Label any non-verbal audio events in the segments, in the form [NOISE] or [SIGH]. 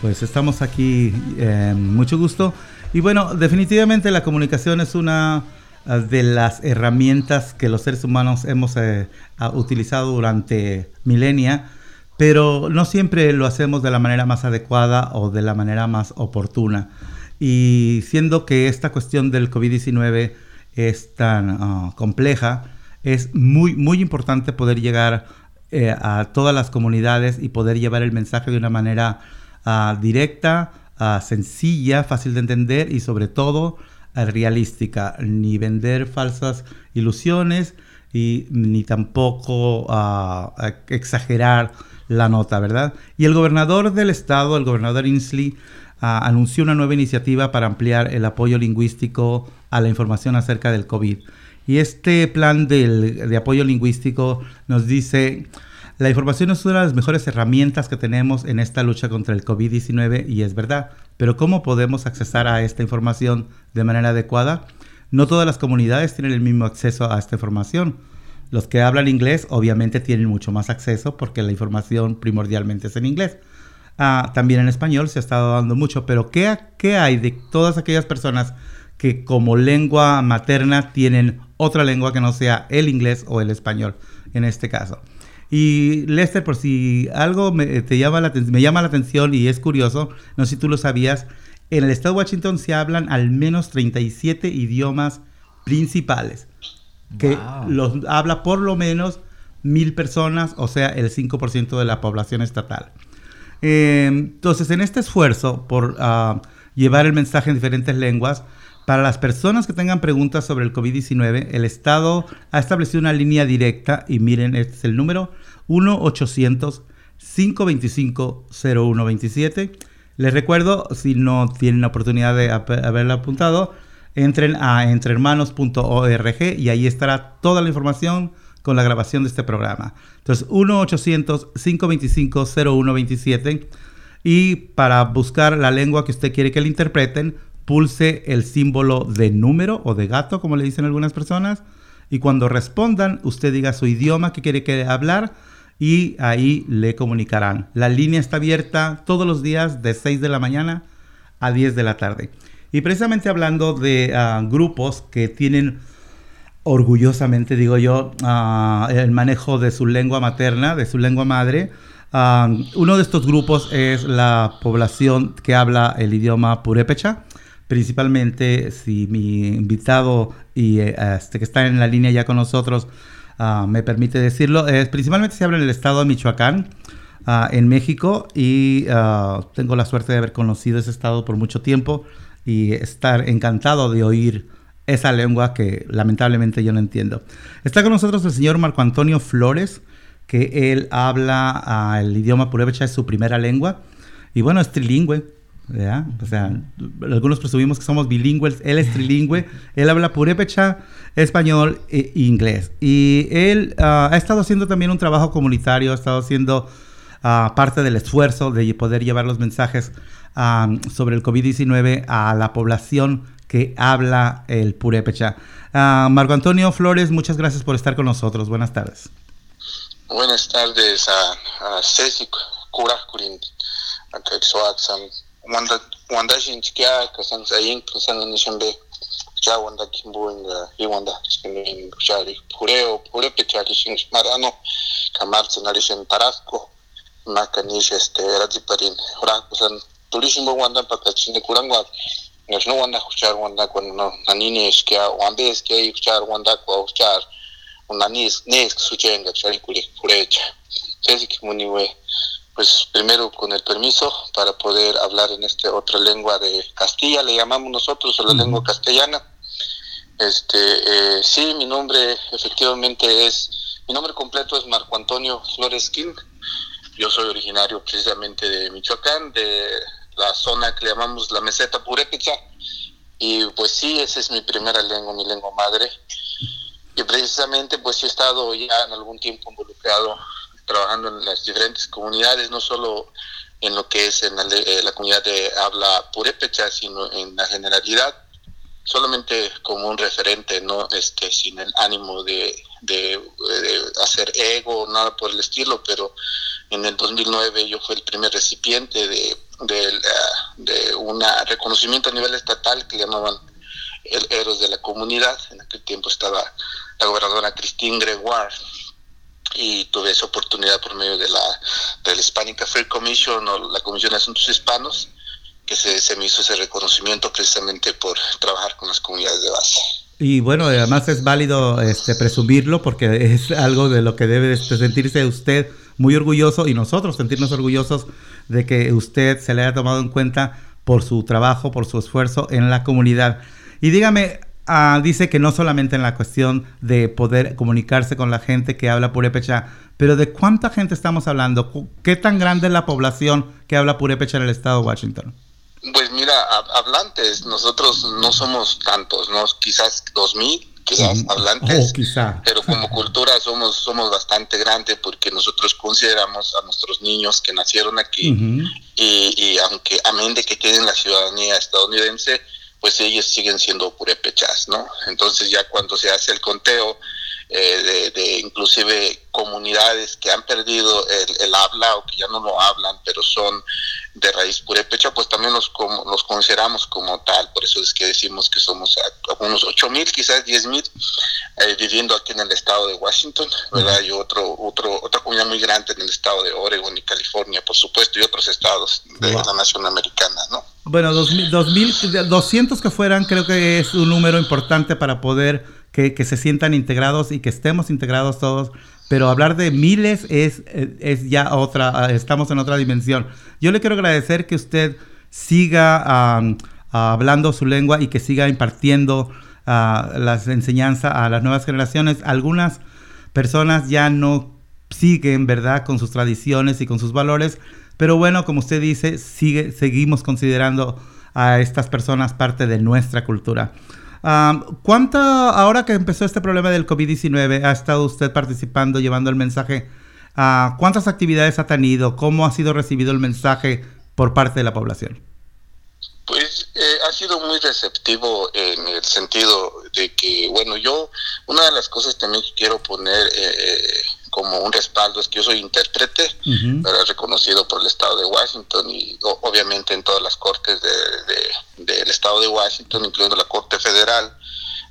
Pues estamos aquí, eh, mucho gusto. Y bueno, definitivamente la comunicación es una eh, de las herramientas que los seres humanos hemos eh, utilizado durante milenia, pero no siempre lo hacemos de la manera más adecuada o de la manera más oportuna. Y siendo que esta cuestión del COVID-19 es tan ah, compleja, es muy, muy importante poder llegar a todas las comunidades y poder llevar el mensaje de una manera Ah, directa, ah, sencilla, fácil de entender y sobre todo realística, ni vender falsas ilusiones y ni tampoco exagerar la nota, ¿verdad? Y el gobernador del estado, el gobernador Inslee, anunció una nueva iniciativa para ampliar el apoyo lingüístico a la información acerca del COVID. Y este plan de apoyo lingüístico nos dice la información es una de las mejores herramientas que tenemos en esta lucha contra el COVID-19 y es verdad, pero ¿cómo podemos accesar a esta información de manera adecuada? No todas las comunidades tienen el mismo acceso a esta información. Los que hablan inglés obviamente tienen mucho más acceso porque la información primordialmente es en inglés. Ah, también en español se ha estado dando mucho, pero ¿qué, ¿qué hay de todas aquellas personas que como lengua materna tienen otra lengua que no sea el inglés o el español en este caso? Y Lester, por si algo me, te llama la, me llama la atención y es curioso, no sé si tú lo sabías, en el estado de Washington se hablan al menos 37 idiomas principales, que los habla por lo menos mil personas, o sea, el 5% de la población estatal. Eh, entonces, en este esfuerzo por ah, llevar el mensaje en diferentes lenguas, para las personas que tengan preguntas sobre el COVID-19, el Estado ha establecido una línea directa y miren, este es el número 1-800-525-0127. Les recuerdo, si no tienen la oportunidad de haberlo apuntado, entren a entrehermanos.org y ahí estará toda la información con la grabación de este programa. Entonces, 1-800-525-0127. Y para buscar la lengua que usted quiere que le interpreten, pulse el símbolo de número o de gato, como le dicen algunas personas, y cuando respondan, usted diga su idioma que quiere que hablar y ahí le comunicarán. La línea está abierta todos los días de 6 de la mañana a 10 de la tarde. Y precisamente hablando de ah, grupos que tienen orgullosamente, digo yo, ah, el manejo de su lengua materna, de su lengua madre, ah, uno de estos grupos es la población que habla el idioma purépecha. Principalmente si mi invitado y eh, este que está en la línea ya con nosotros me permite decirlo, es, principalmente se habla en el estado de Michoacán, en México, y tengo la suerte de haber conocido ese estado por mucho tiempo y estar encantado de oír esa lengua que lamentablemente yo no entiendo. Está con nosotros el señor Marco Antonio Flores, que él habla el idioma purépecha, es su primera lengua, y bueno, es trilingüe. O sea, algunos presumimos que somos bilingües, él es trilingüe, [LAUGHS] él habla purépecha, español e inglés. Y él ah, ha estado haciendo también un trabajo comunitario, ha estado haciendo ah, parte del esfuerzo de poder llevar los mensajes ah, sobre el COVID-19 a la población que habla el purépecha. Marco Antonio Flores, muchas gracias por estar con nosotros. Buenas tardes. Buenas tardes a, a Ceci, Cura, a wanda wanda shin cikiya ka san tsayin ka san ni shambe cha wanda kimbo inga i wanda shin shari pureo pure pe cha shin marano kamar tsanari tarasco makanish este radziparin ora kusan tulishin bo wanda pa ka chin kurangwa no wanda escuchar wanda con no nanini es que wanda es que escuchar wanda ko escuchar una ni es ni es suchenga chari kuli purecha sesi kimuniwe pues primero con el permiso para poder hablar en esta otra lengua de Castilla, le llamamos nosotros, la lengua castellana. Este, eh, sí, mi nombre efectivamente es, mi nombre completo es Marco Antonio Flores King. Yo soy originario precisamente de Michoacán, de la zona que llamamos la meseta purépecha. Y pues sí, esa es mi primera lengua, mi lengua madre. Y precisamente pues he estado ya en algún tiempo involucrado trabajando en las diferentes comunidades, no solo en lo que es en la, comunidad de habla purépecha, sino en la generalidad, solamente como un referente, no este, sin el ánimo de, de, hacer ego, nada por el estilo, pero en el 2009 yo fui el primer recipiente de, de, un reconocimiento a nivel estatal que llamaban el Héroes de la Comunidad. En aquel tiempo estaba la gobernadora Christine Gregoire y tuve esa oportunidad por medio de la, de Hispanic Affairs Commission o la Comisión de Asuntos Hispanos que se me hizo ese reconocimiento precisamente por trabajar con las comunidades de base. Y bueno, además es válido este, presumirlo porque es algo de lo que debe sentirse usted muy orgulloso y nosotros sentirnos orgullosos de que usted se le haya tomado en cuenta por su trabajo, por su esfuerzo en la comunidad. Y dígame, ah, dice que no solamente en la cuestión de poder comunicarse con la gente que habla purépecha, pero ¿de cuánta gente estamos hablando? ¿Qué tan grande es la población que habla purépecha en el estado de Washington? Pues mira, hablantes, nosotros no somos tantos, ¿no? Quizás dos mil, quizás hablantes, oh, pero como cultura somos somos bastante grandes porque nosotros consideramos a nuestros niños que nacieron aquí y, y, aunque amén de que tienen la ciudadanía estadounidense, pues ellos siguen siendo purépechas, ¿no? Entonces ya cuando se hace el conteo eh, de, inclusive comunidades que han perdido el, habla o que ya no lo hablan, pero son de raíz purépecha, pues también los, como, los consideramos como tal. Por eso es que decimos que somos unos 8 mil, quizás 10 mil, eh, viviendo aquí en el estado de Washington, ¿verdad? Y otro, otro, otra comunidad muy grande en el estado de Oregon y California, por supuesto, y otros estados de la nación americana, ¿no? Bueno, 2.200 que fueran, creo que es un número importante para poder que, se sientan integrados y que estemos integrados todos, pero hablar de miles es, es ya otra, estamos en otra dimensión. Yo le quiero agradecer que usted siga hablando su lengua y que siga impartiendo uh, las enseñanzas a las nuevas generaciones. Algunas personas ya no siguen, ¿verdad?, con sus tradiciones y con sus valores, pero bueno, como usted dice, sigue, seguimos considerando a estas personas parte de nuestra cultura. ¿Cuánta, ahora que empezó este problema del COVID-19, ha estado usted participando, llevando el mensaje? Uh, ¿Cuántas actividades ha tenido? ¿Cómo ha sido recibido el mensaje por parte de la población? Pues eh, ha sido muy receptivo en el sentido de que, bueno, yo, una de las cosas también que quiero poner eh, como un respaldo es que yo soy intérprete, reconocido por el estado de Washington y obviamente en todas las cortes del estado de Washington, incluyendo la Corte Federal.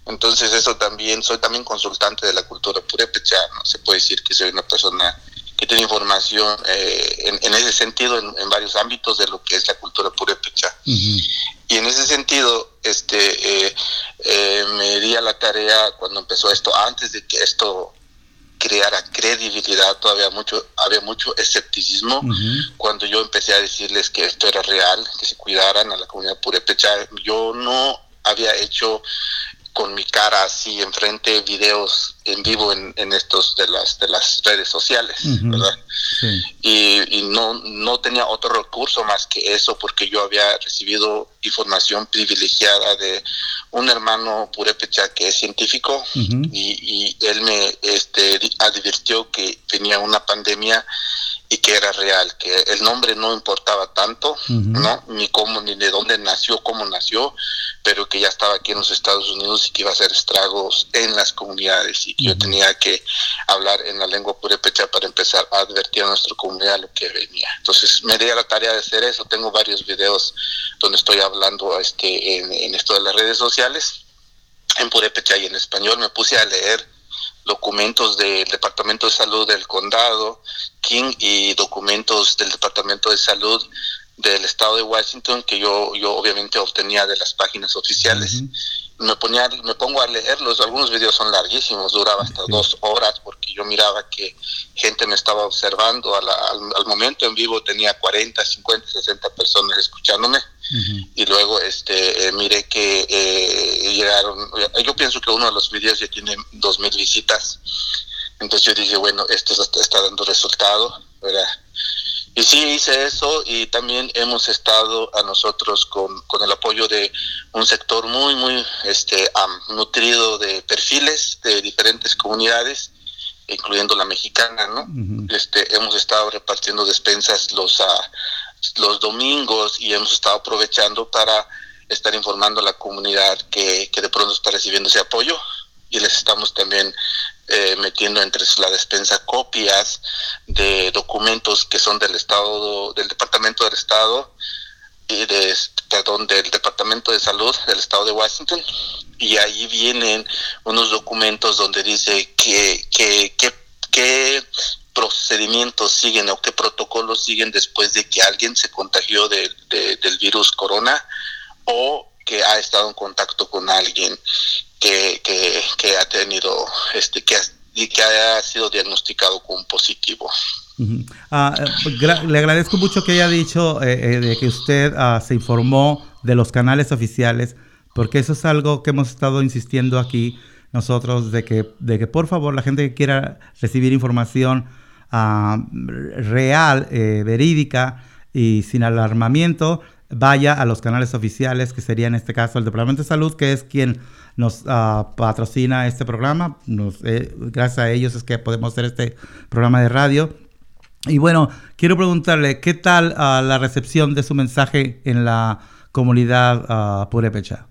Entonces eso también, soy también consultante de la cultura purépecha, ¿no? se puede decir que soy una persona que tiene información eh, en, ese sentido en, varios ámbitos de lo que es la cultura purépecha. Y en ese sentido, este, eh, eh, me di a la tarea cuando empezó esto, antes de que esto creara credibilidad, todavía mucho, había mucho escepticismo cuando yo empecé a decirles que esto era real, que se cuidaran a la comunidad purépecha. Yo no había hecho con mi cara así enfrente videos en vivo en, estos de las de las redes sociales verdad y, y, no no tenía otro recurso más que eso porque yo había recibido información privilegiada de un hermano purépecha que es científico y, y, él me este advirtió que tenía una pandemia y que era real, que el nombre no importaba tanto, ¿no? Ni cómo, ni de dónde nació, cómo nació, pero que ya estaba aquí en los Estados Unidos y que iba a hacer estragos en las comunidades y que yo tenía que hablar en la lengua purépecha para empezar a advertir a nuestra comunidad lo que venía. Entonces me di a la tarea de hacer eso, tengo varios videos donde estoy hablando este, en, en esto de las redes sociales, en purépecha y en español, me puse a leer documentos del Departamento de Salud del Condado King y documentos del Departamento de Salud del Estado de Washington que yo, yo obviamente obtenía de las páginas oficiales. Me, ponía, me pongo a leerlos, algunos videos son larguísimos, duraba hasta dos horas porque yo miraba que gente me estaba observando, al, al, momento en vivo. Tenía 40, 50, 60 personas escuchándome. Y luego este eh, miré que eh, llegaron, yo pienso que uno de los videos ya tiene dos mil visitas, entonces yo dije, bueno, esto está, dando resultado, ¿verdad? Y sí hice eso y también hemos estado a nosotros con, con el apoyo de un sector muy, muy este, nutrido de perfiles de diferentes comunidades, incluyendo la mexicana, ¿no? este, hemos estado repartiendo despensas los, uh, los domingos y hemos estado aprovechando para estar informando a la comunidad que, que de pronto está recibiendo ese apoyo y les estamos también eh, metiendo entre la despensa copias de documentos que son del estado del departamento del estado y de perdón del departamento de salud del estado de Washington. Y ahí vienen unos documentos donde dice que que, que, procedimientos siguen o qué protocolos siguen después de que alguien se contagió de, del virus corona o que ha estado en contacto con alguien que, que, ha tenido, este, que, y que haya sido diagnosticado con positivo. Ah, le agradezco mucho que haya dicho eh, eh, de que usted ah, se informó de los canales oficiales, porque eso es algo que hemos estado insistiendo aquí nosotros, de que, de que por favor la gente que quiera recibir información ah, real, eh, verídica y sin alarmamiento, vaya a los canales oficiales, que sería en este caso el Departamento de Salud, que es quien nos uh, patrocina este programa. Nos, eh, gracias a ellos es que podemos hacer este programa de radio. Y bueno, quiero preguntarle, ¿qué tal uh, la recepción de su mensaje en la comunidad uh, purépecha?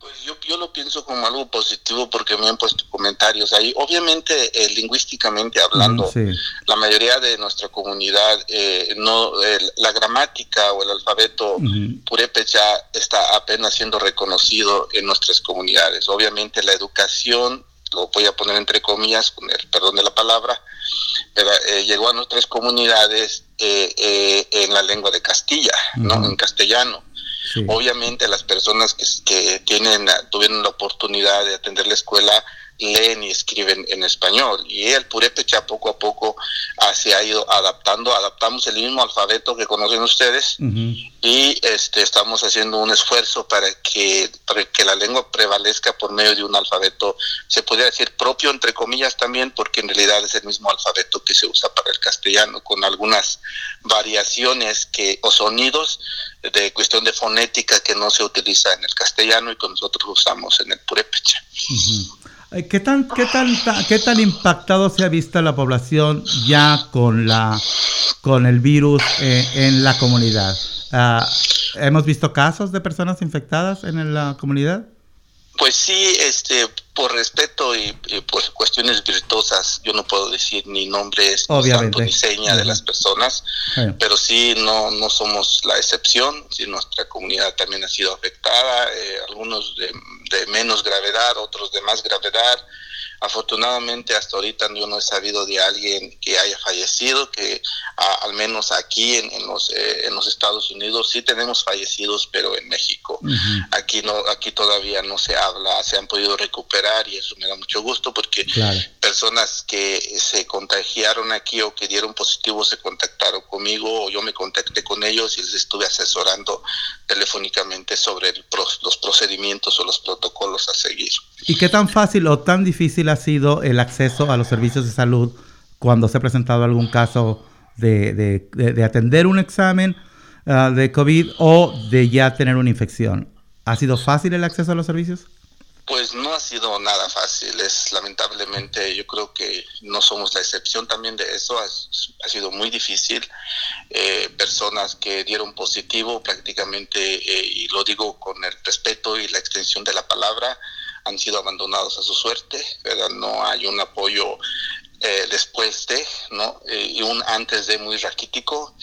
Pues yo, yo, lo pienso como algo positivo porque me han puesto comentarios ahí. Obviamente, eh, lingüísticamente hablando, la mayoría de nuestra comunidad, eh, no la gramática o el alfabeto purépecha está apenas siendo reconocido en nuestras comunidades. Obviamente, la educación, lo voy a poner entre comillas, con el perdón de la palabra, pero, eh, llegó a nuestras comunidades en la lengua de Castilla, ¿no? En castellano Obviamente las personas que, que tienen, tuvieron la oportunidad de atender la escuela leen y escriben en español. Y el purépecha poco a poco ah, se ha ido adaptando. Adaptamos el mismo alfabeto que conocen ustedes y este, estamos haciendo un esfuerzo para que, para que la lengua prevalezca por medio de un alfabeto, se podría decir propio, entre comillas también, porque en realidad es el mismo alfabeto que se usa para el castellano, con algunas variaciones que, o sonidos de cuestión de fonética que no se utiliza en el castellano y que nosotros usamos en el purépecha. ¿Qué tan, qué, tan, ¿Qué tan impactado se ha visto la población ya con, la, con el virus eh, en la comunidad? Ah, ¿Hemos visto casos de personas infectadas en la comunidad? Pues sí, este, por respeto y, por cuestiones virtuosas, yo no puedo decir ni nombres, Obviamente. ni seña de las personas, pero sí no, no somos la excepción, sí, nuestra comunidad también ha sido afectada, eh, algunos de, de menos gravedad, otros de más gravedad, Afortunadamente hasta ahorita yo no he sabido de alguien que haya fallecido, que al menos aquí en, los, eh, en los Estados Unidos sí tenemos fallecidos, pero en México. Aquí no aquí todavía no se habla, se han podido recuperar y eso me da mucho gusto porque personas que se contagiaron aquí o que dieron positivo se contactaron conmigo o yo me contacté con ellos y les estuve asesorando telefónicamente sobre los procedimientos o los protocolos a seguir. ¿Y qué tan fácil o tan difícil ha sido el acceso a los servicios de salud cuando se ha presentado algún caso de, de, atender un examen ah, de COVID o de ya tener una infección? ¿Ha sido fácil el acceso a los servicios? Pues no ha sido nada fácil, es lamentablemente, yo creo que no somos la excepción también de eso, ha, sido muy difícil. Eh, personas que dieron positivo prácticamente, eh, y lo digo con el respeto y la extensión de la palabra, han sido abandonados a su suerte, ¿verdad? No hay un apoyo eh, después de, ¿no? Eh, y un antes de muy raquítico.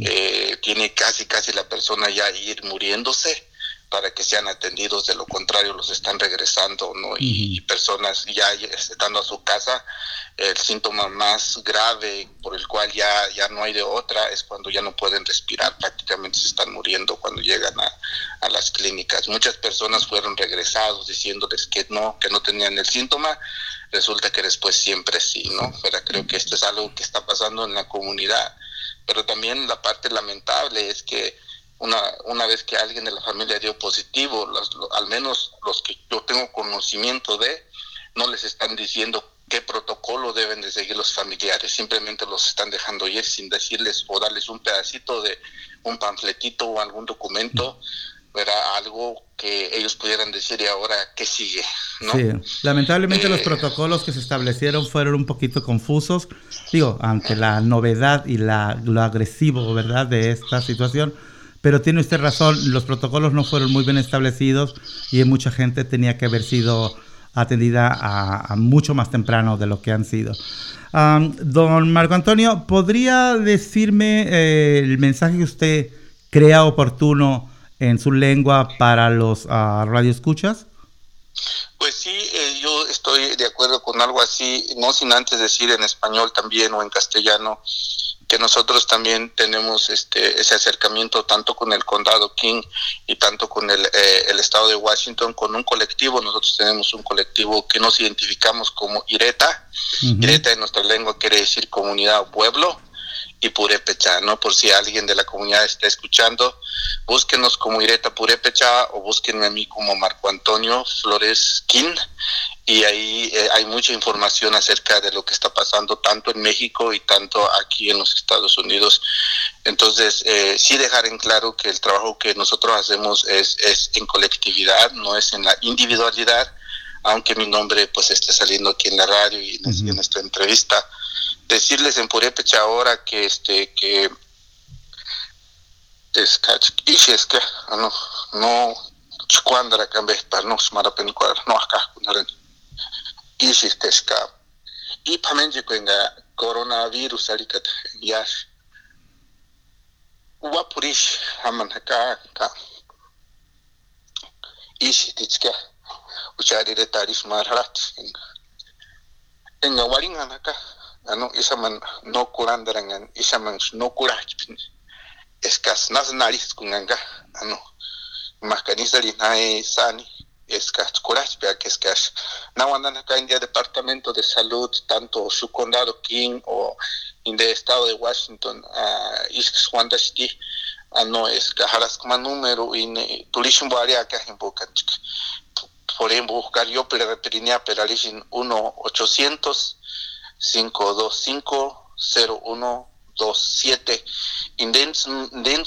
Eh, tiene casi, casi la persona ya ir muriéndose para que sean atendidos, de lo contrario los están regresando, ¿no? Y, personas ya estando a su casa, el síntoma más grave por el cual ya, ya no hay de otra es cuando ya no pueden respirar, prácticamente se están muriendo cuando llegan a, a las clínicas. Muchas personas fueron regresados diciéndoles que no, que no tenían el síntoma, resulta que después siempre sí, ¿no? Pero creo que esto es algo que está pasando en la comunidad. Pero también la parte lamentable es que una, una vez que alguien de la familia dio positivo, al menos los que yo tengo conocimiento de, no les están diciendo qué protocolo deben de seguir los familiares, simplemente los están dejando ir sin decirles o darles un pedacito de un panfletito o algún documento era algo que ellos pudieran decir y ahora qué sigue. ¿no? Sí, lamentablemente los eh, protocolos que se establecieron fueron un poquito confusos, digo, ante la novedad y la, lo agresivo, ¿verdad?, de esta situación. Pero tiene usted razón, los protocolos no fueron muy bien establecidos y mucha gente tenía que haber sido atendida a, mucho más temprano de lo que han sido. don Marco Antonio, ¿podría decirme eh, el mensaje que usted crea oportuno en su lengua para los uh, radioescuchas? Pues sí, eh, yo estoy de acuerdo con algo así, no sin antes decir en español también o en castellano que nosotros también tenemos este ese acercamiento tanto con el condado King y tanto con el, eh, el estado de Washington con un colectivo. Nosotros tenemos un colectivo que nos identificamos como IRETA. IRETA en nuestra lengua quiere decir comunidad o pueblo y Purepecha, ¿no? Por si alguien de la comunidad está escuchando, búsquenos como Ireta Purepecha o búsquenme a mí como Marco Antonio Flores Quín y ahí eh, hay mucha información acerca de lo que está pasando tanto en México y tanto aquí en los Estados Unidos. Entonces, eh, sí dejar en claro que el trabajo que nosotros hacemos es, es en colectividad, no es en la individualidad, aunque mi nombre pues esté saliendo aquí en la radio y en, en esta entrevista. Decirles en Purépecha ahora que este que es que no no cuandra cambe para no smara pen no acá isisteskab. Ipamenjikuenga coronavirus alikat yash. Wapurish hamanaka ka. Isititska. Ucharire tarif marharat. Enga waringanaka. Ano isaman no kurandarangan isaman no kurachpin. Eskas nas nariz kunganga. Ano. Makanizali nae sani. Eskas kurachpia que eskas na wandan acá en departamento de salud tanto su condado King o en el estado de Washington uh, iskas wandashti ano eskas haras como número in tulishin boaria acá en boca por ejemplo buscar yo pero reperinia pero 1 800 525-0127. Indens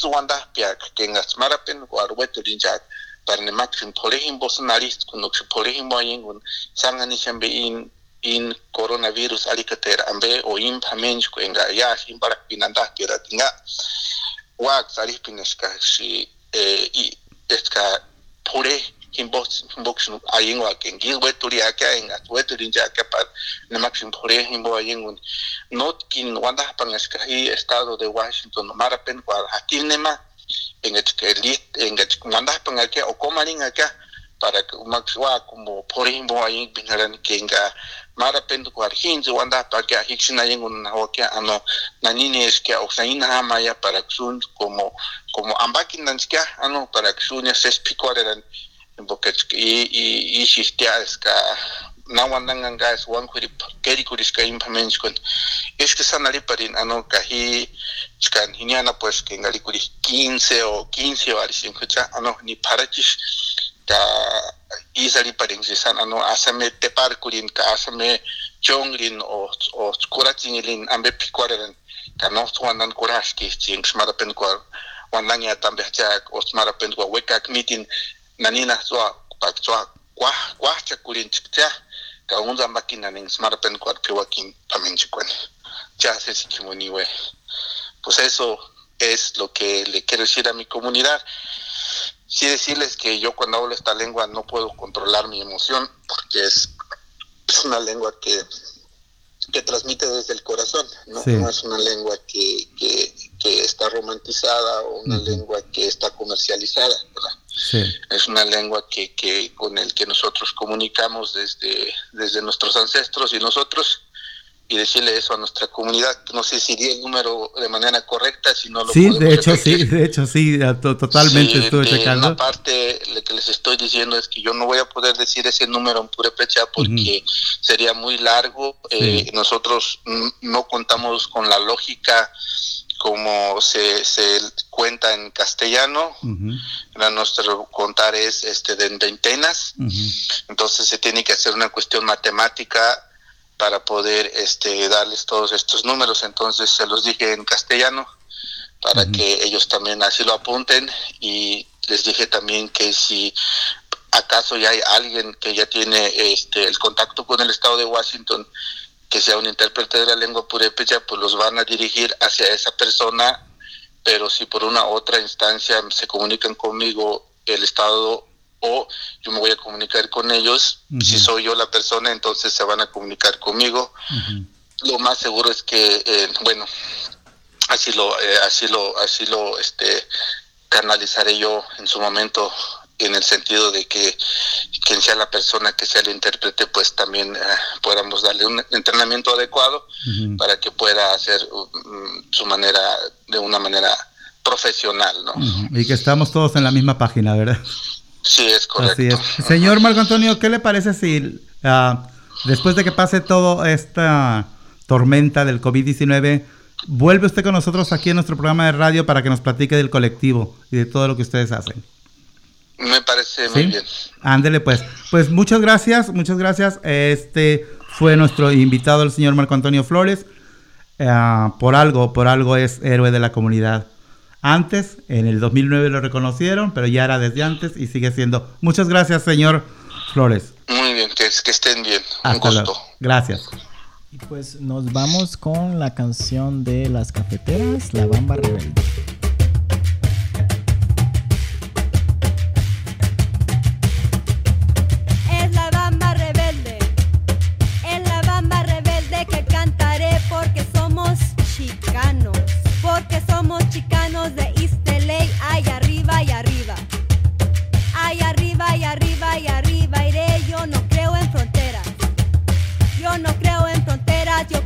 wanda piak que ngas marapen warwetu dinjak para ne maksin polehim bosonaris kunuk polehim boyengun sangani shambe in in coronavirus alikater ambe o in pamenj ko enga ya in barak pinanda kira tinga. Wak sarih pineska si eh, i eska pore himboksin ayingwa ken gil weturi aka en at weturi jaka par ne maxim pore himbo ayingun not kin wanda pangaska hi estado de Washington marapen kwa hakil en en wanda pangake o komaring aka para que como pore himbo aying binaran kenga marapen kwa hinzi wanda pa que hiksin ayingun na hokia ano nanini es que o saina maya para ksun como como ano para ksun ya ses pikoreran porque y y y sistias ka na wanang nga es wan kuri keri kuri ska impamens kon es que sanali parin ano kahi chkan hiniana pues que ngali kuri 15 o 15 o arisin kucha ano ni parachis ka isali parin si san ano asame tepar kurin ka asame chongrin o o kurachingilin ambe pikwaren ka no tuanan kuraski ching smarapen kwa wanang ya tambe chak o smarapen kwa wekak mitin nanina soa pak soa kwa kwa cha kulin chikcha ka unza makina ning smart pen kwa pewa kin ya se sikimoniwe pues eso es lo que le quiero decir a mi comunidad. Sí decirles que yo cuando hablo esta lengua no puedo controlar mi emoción porque es, es una lengua que que transmite desde el corazón, no, sí. no es una lengua que, que, que, está romantizada o una uh -huh. lengua que está comercializada, ¿verdad? Sí. Es una lengua que, que con el que nosotros comunicamos desde, desde nuestros ancestros y nosotros y decirle eso a nuestra comunidad. No sé si di el número de manera correcta, si no lo Sí, de hecho repetir. sí, de hecho sí, totalmente sí, estuve checando. Una parte lo que les estoy diciendo es que yo no voy a poder decir ese número en purépecha porque uh -huh. sería muy largo. Sí. Eh, nosotros no contamos con la lógica como se, se cuenta en castellano. Uh -huh. Nuestro contar es este de veintenas. Uh -huh. Entonces se tiene que hacer una cuestión matemática para poder este, darles todos estos números. Entonces se los dije en castellano para uh -huh. que ellos también así lo apunten y les dije también que si acaso ya hay alguien que ya tiene este el contacto con el estado de Washington que sea un intérprete de la lengua purépecha, pues los van a dirigir hacia esa persona, pero si por una otra instancia se comunican conmigo el estado o yo me voy a comunicar con ellos, si soy yo la persona, entonces se van a comunicar conmigo. Lo más seguro es que, eh, bueno, así lo, eh, así lo, así lo, este, canalizaré yo en su momento en el sentido de que quien sea la persona que sea el intérprete, pues también eh, podamos darle un entrenamiento adecuado para que pueda hacer mm, su manera de una manera profesional, ¿no? Y que estamos todos en la misma página, ¿verdad? Sí, es correcto. Señor Marco Antonio, ¿qué le parece si ah, después de que pase toda esta tormenta del COVID-19, vuelve usted con nosotros aquí en nuestro programa de radio para que nos platique del colectivo y de todo lo que ustedes hacen? Me parece muy bien. Ándele pues. Pues muchas gracias, muchas gracias. Este fue nuestro invitado, el señor Marco Antonio Flores. Ah, por algo, por algo es héroe de la comunidad. Antes, en el 2009 lo reconocieron, pero ya era desde antes y sigue siendo. Muchas gracias, señor Flores. Muy bien, que, que estén bien. Un gusto. Gracias. Y pues nos vamos con la canción de las cafeteras, La Bamba Rebelde. Yo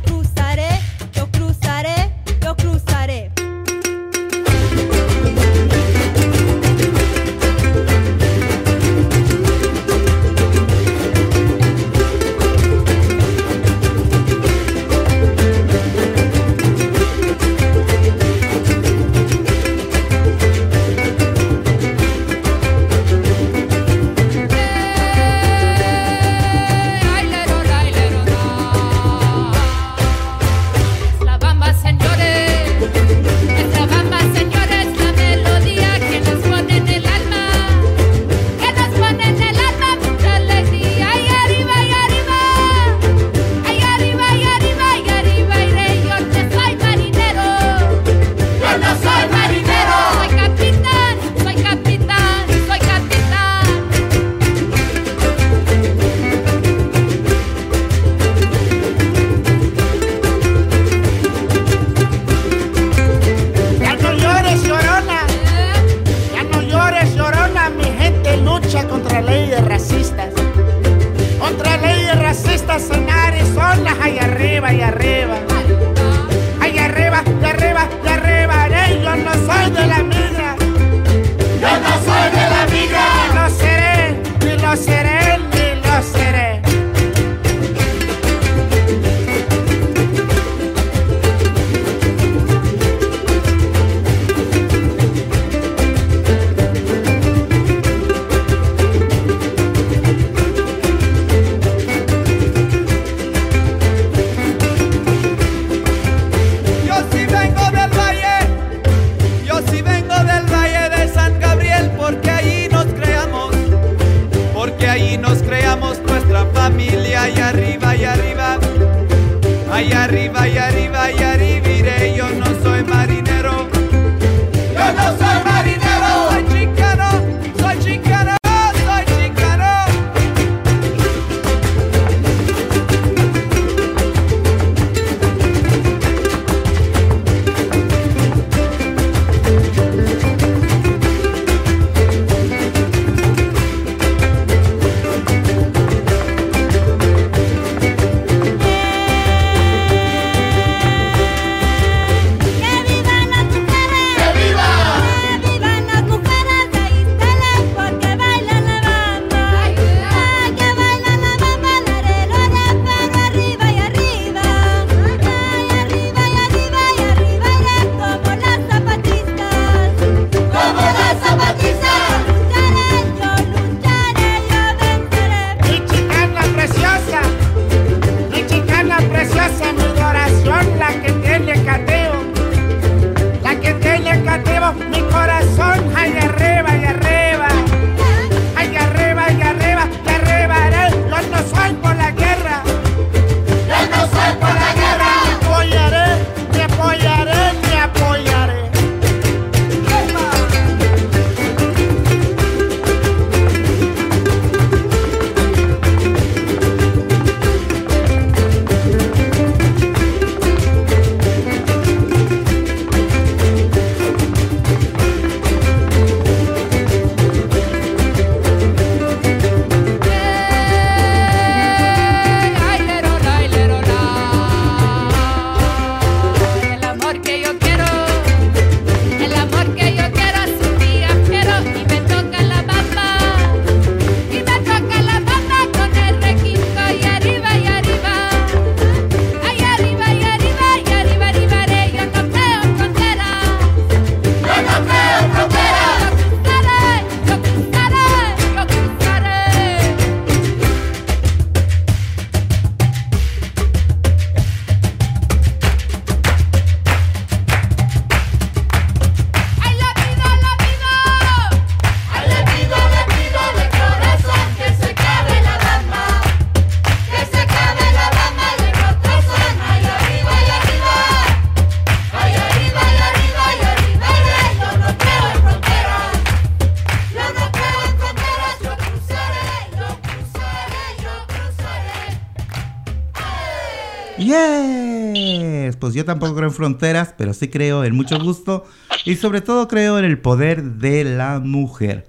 yo tampoco creo en fronteras, pero sí creo en mucho gusto y sobre todo creo en el poder de la mujer.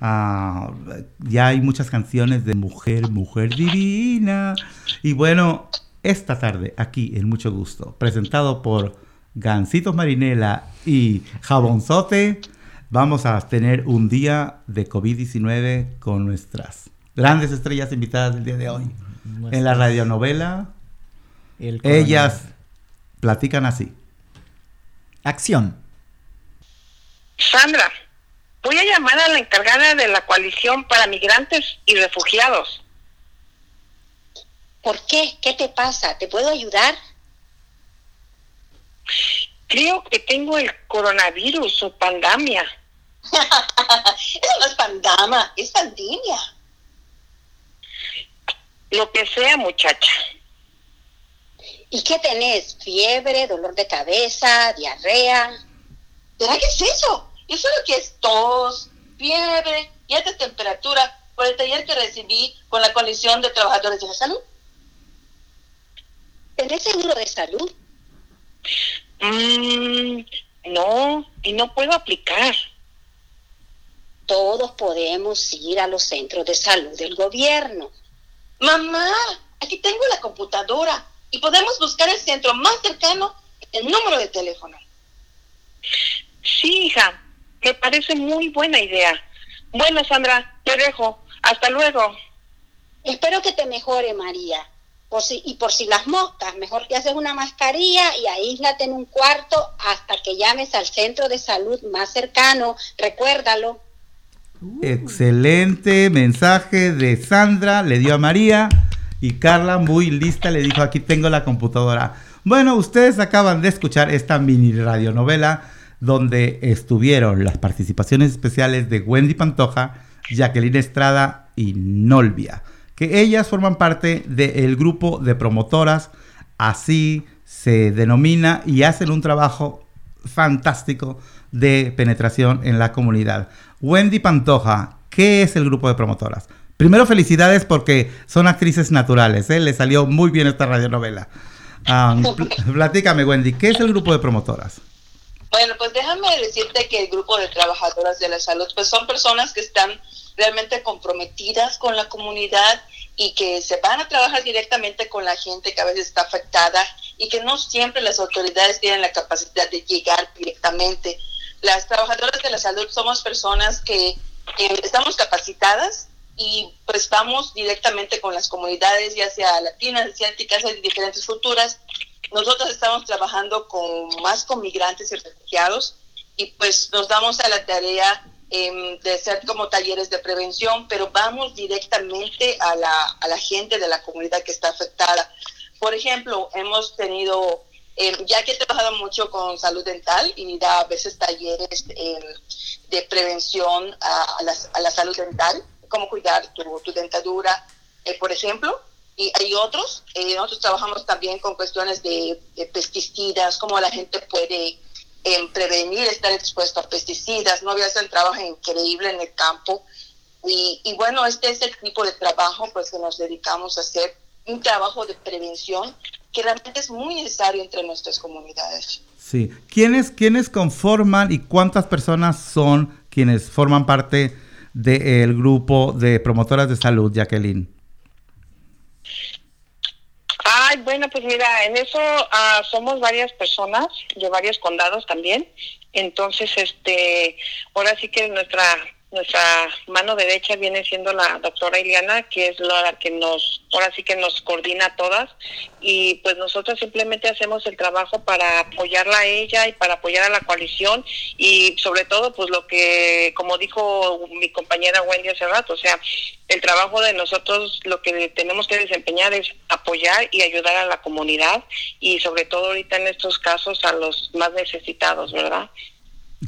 Ah, ya hay muchas canciones de mujer, mujer divina. Y bueno, esta tarde aquí en Mucho Gusto, presentado por Gancitos Marinela y Jabonzote, vamos a tener un día de COVID-19 con nuestras grandes estrellas invitadas del día de hoy. En la radionovela, ellas platican así. Acción. Sandra, voy a llamar a la encargada de la coalición para migrantes y refugiados. ¿Por qué? ¿Qué te pasa? ¿Te puedo ayudar? Creo que tengo el coronavirus o pandemia. [LAUGHS] Eso no es pandemia, es pandemia. Lo que sea, muchacha. ¿Y qué tenés? ¿Fiebre, dolor de cabeza, diarrea? ¿Será que es eso? Eso es lo que es tos, fiebre y alta temperatura por el taller que recibí con la coalición de trabajadores de la salud. ¿Tenés seguro de salud? Mm, no, y no puedo aplicar. Todos podemos ir a los centros de salud del gobierno. Mamá, aquí tengo la computadora y podemos buscar el centro más cercano, el número de teléfono. Sí, hija, me parece muy buena idea. Bueno, Sandra, te dejo. Hasta luego. Espero que te mejore, María. Por si, y por si las moscas, mejor que haces una mascarilla y aíslate en un cuarto hasta que llames al centro de salud más cercano. Recuérdalo. Excelente mensaje de Sandra, le dio a María y Carla muy lista le dijo aquí tengo la computadora. Bueno, ustedes acaban de escuchar esta mini radionovela donde estuvieron las participaciones especiales de Wendy Pantoja, Jacqueline Estrada y Nolvia, que ellas forman parte del grupo de promotoras, así se denomina y hacen un trabajo fantástico de penetración en la comunidad. Wendy Pantoja, ¿qué es el grupo de promotoras? Primero, felicidades porque son actrices naturales, ¿eh? Le salió muy bien esta radionovela. Um, [LAUGHS] platícame, Wendy, ¿qué es el grupo de promotoras? Bueno, pues déjame decirte que el grupo de trabajadoras de la salud, pues son personas que están realmente comprometidas con la comunidad y que se van a trabajar directamente con la gente que a veces está afectada y que no siempre las autoridades tienen la capacidad de llegar directamente. Las trabajadoras de la salud somos personas que, estamos capacitadas y pues vamos directamente con las comunidades, ya sea latinas, asiáticas y diferentes culturas. Nosotros estamos trabajando con más con migrantes y refugiados y pues nos damos a la tarea em, de hacer como talleres de prevención, pero vamos directamente a la, a la gente de la comunidad que está afectada. Por ejemplo, hemos tenido eh, ya que he trabajado mucho con salud dental y da a veces talleres em, de prevención a, la, salud dental, cómo cuidar tu, dentadura, eh, por ejemplo. Y hay otros, eh, nosotros trabajamos también con cuestiones de, pesticidas, cómo la gente puede em, prevenir estar expuesto a pesticidas. No voy a hacer un trabajo increíble en el campo. Y, y bueno, este es el tipo de trabajo pues que nos dedicamos a hacer, un trabajo de prevención que realmente es muy necesario entre nuestras comunidades. Sí. ¿Quiénes, ¿Quiénes conforman y cuántas personas son quienes forman parte del grupo de promotoras de salud, Jacqueline? Ay, bueno, pues mira, en eso ah, somos varias personas de varios condados también. Entonces, este, ahora sí que nuestra nuestra mano derecha viene siendo la doctora Iliana, que es la que nos, ahora sí que nos coordina todas, y pues nosotros simplemente hacemos el trabajo para apoyarla a ella y para apoyar a la coalición, y sobre todo, pues lo que, como dijo mi compañera Wendy hace rato, o sea, el trabajo de nosotros, lo que tenemos que desempeñar es apoyar y ayudar a la comunidad, y sobre todo ahorita en estos casos a los más necesitados, ¿verdad?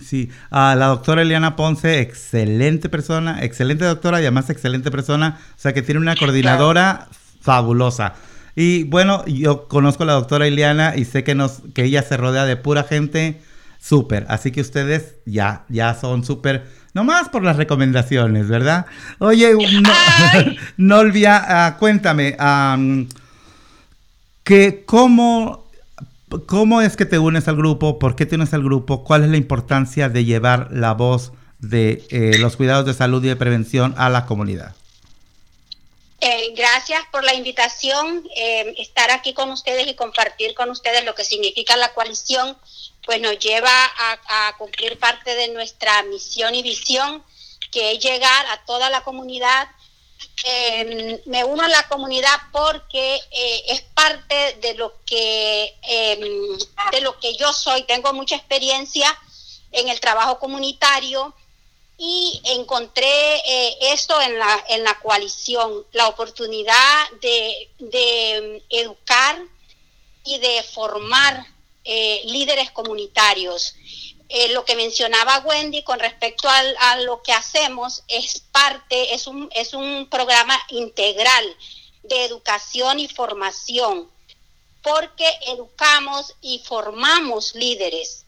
Sí, a la doctora Eliana Ponce, excelente persona, excelente doctora y además excelente persona, o sea que tiene una coordinadora fabulosa. Y bueno, yo conozco a la doctora Eliana y sé que, nos, que ella se rodea de pura gente súper, así que ustedes ya, ya son súper, nomás por las recomendaciones, ¿verdad? Oye, no, [LAUGHS] olvida, ah, cuéntame, que cómo ¿Cómo es que te unes al grupo? ¿Por qué te unes al grupo? ¿Cuál es la importancia de llevar la voz de eh, los cuidados de salud y de prevención a la comunidad? Eh, gracias por la invitación, eh, estar aquí con ustedes y compartir con ustedes lo que significa la coalición, pues nos lleva a, cumplir parte de nuestra misión y visión, que es llegar a toda la comunidad. Em, me uno a la comunidad porque eh, es parte de lo que em, de lo que yo soy. Tengo mucha experiencia en el trabajo comunitario y encontré eh, esto en la, en la coalición, la oportunidad de, de educar y de formar eh, líderes comunitarios. Eh, lo que mencionaba Wendy con respecto al, a lo que hacemos es parte, es un, es un programa integral de educación y formación, porque educamos y formamos líderes